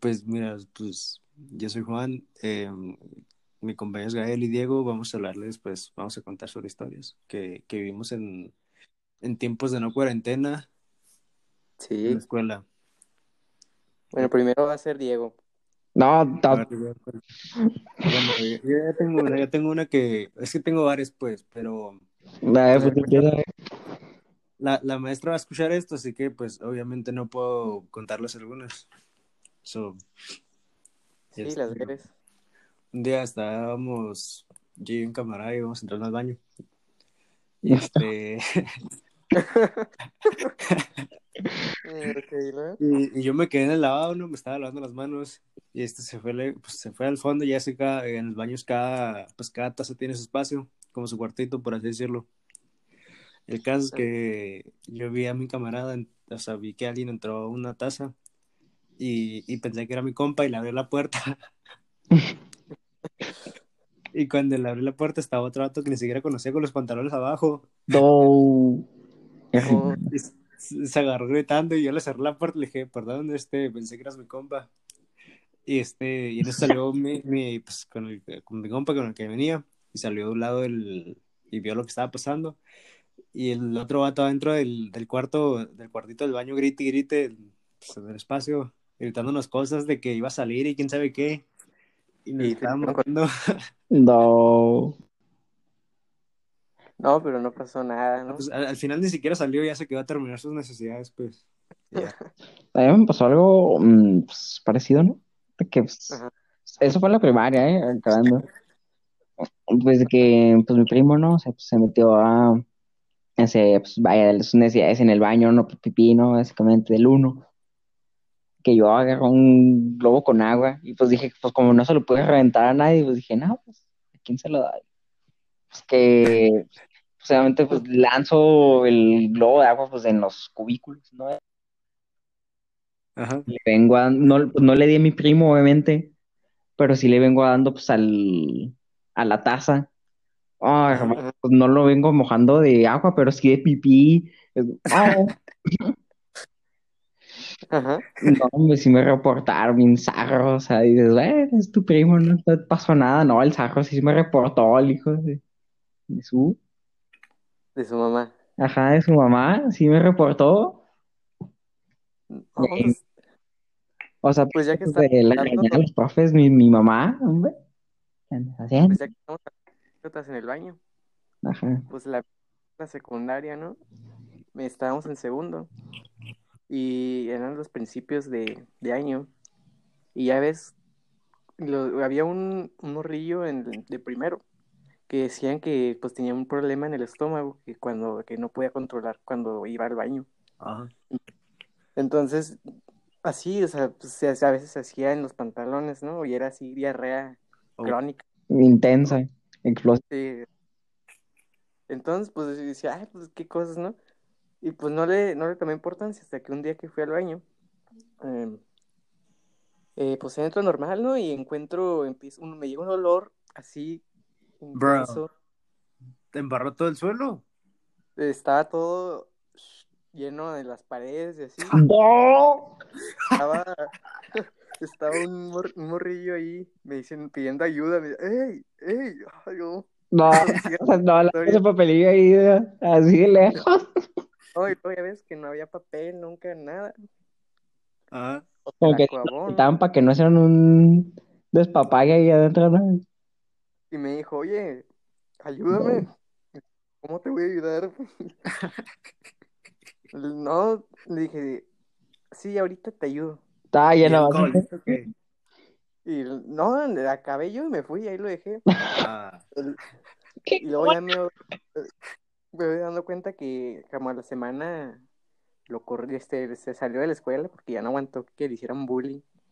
Pues mira, pues yo soy Juan, eh, mi compañero es Gael y Diego, vamos a hablarles, pues vamos a contar sobre historias que, que vivimos en, en tiempos de no cuarentena en Sí. la escuela. Bueno, primero va a ser Diego. No, ¿cuál? Bueno, yo yo ya tengo una, ya tengo una que, es que tengo varias pues, pero la pues, la, la maestra va a escuchar esto, así que pues obviamente no puedo contarles algunas. So, Sí, este, las debes. un día estábamos yo y un camarada íbamos entrando al baño. Y este, y, y yo me quedé en el lavabo, ¿no? Me estaba lavando las manos. Y este se fue, pues, se fue al fondo, ya sé cada, en los baños cada, pues cada taza tiene su espacio, como su cuartito, por así decirlo. El caso es que yo vi a mi camarada, o sea, vi que alguien entró a una taza y, y pensé que era mi compa y le abrí la puerta. Y cuando le abrí la puerta estaba otro vato que ni siquiera conocía con los pantalones abajo. No. Se agarró gritando y yo le cerré la puerta y le dije, perdón, este, pensé que eras mi compa. Y este, y eso salió mi, mi, pues, con, el, con mi compa con el que venía, y salió de un lado el, y vio lo que estaba pasando. Y el otro vato adentro del, del cuarto, del cuartito del baño, grite y grite, pues, en el espacio, gritándonos cosas de que iba a salir y quién sabe qué. Y nos Y estábamos. No. No, pero no pasó nada, ¿no? Pues, al, al final ni siquiera salió, ya se quedó a terminar sus necesidades, pues. Ya. A mí me pasó algo mm, pues, parecido, ¿no? De que pues, eso fue en la primaria, ¿eh? Acabando. Pues de que pues mi primo, ¿no? O sea, pues, se metió a ese, pues vaya, de sus necesidades en el baño, ¿no? Pipí, ¿no? Básicamente del uno. Que yo agarré un globo con agua y pues dije, pues como no se lo pude reventar a nadie, pues dije, no, pues, ¿a quién se lo da? Pues que, pues obviamente, pues lanzo el globo de agua pues en los cubículos, ¿no? Ajá. le vengo a, no, pues, no le di a mi primo, obviamente, pero sí le vengo dando pues al, a la taza. Ajá. hermano, pues, no lo vengo mojando de agua, pero sí de pipí. Ay, Ajá. no, hombre, sí me reportaron bien zarro, o sea, dices, bueno, es tu primo, no te pasó nada, no, el zarro sí me reportó, el hijo de, de su, De su mamá. ajá, de su mamá, sí me reportó, No, Eh, pues, o sea, pues ya que pues, de la regañada de los profes, mi, mi mamá, hombre, ¿qué andas haciendo? pues ya que estamos en el baño, Ajá. pues la, la secundaria, ¿no? Estábamos en segundo y eran los principios de, de año y ya ves, lo- había un, un morrillo en, de primero que decían que pues tenía un problema en el estómago que cuando que no podía controlar cuando iba al baño. Ajá. Entonces, así, o sea, pues, se- a veces se hacía en los pantalones, ¿no? Y era así diarrea Oh. crónica. Intensa, explosiva. Sí. Entonces, pues decía, ay, pues qué cosas, ¿no? Y pues no le, no le tomé importancia hasta que un día que fui al baño, em, eh, pues entro normal, ¿no? Y encuentro, empiezo, un- me llega un olor así Bro. intenso. ¿Te embarró todo el suelo? Estaba todo lleno de las paredes y así. ¡No! Estaba, estaba un, mor- un morrillo ahí, me dicen, pidiendo ayuda, me ¡ey! ¡ey! Ay, no. No, la papelillo ahí, así de lejos. "Ay, no, ya ves que no había papel, nunca nada. O Como que estaban para que no hicieran un despapalle ahí adentro, ¿no? Y me dijo, oye, ayúdame. ¿Cómo te voy a ayudar? No, le dije, sí, ahorita te ayudo. ¿Y lleno. qué? Y no, acabé yo y me fui, ahí lo dejé. Ah, Y luego ya me, cuenta que como a la semana lo corrí, este, se salió de la escuela porque ya no aguantó que le hicieran bullying.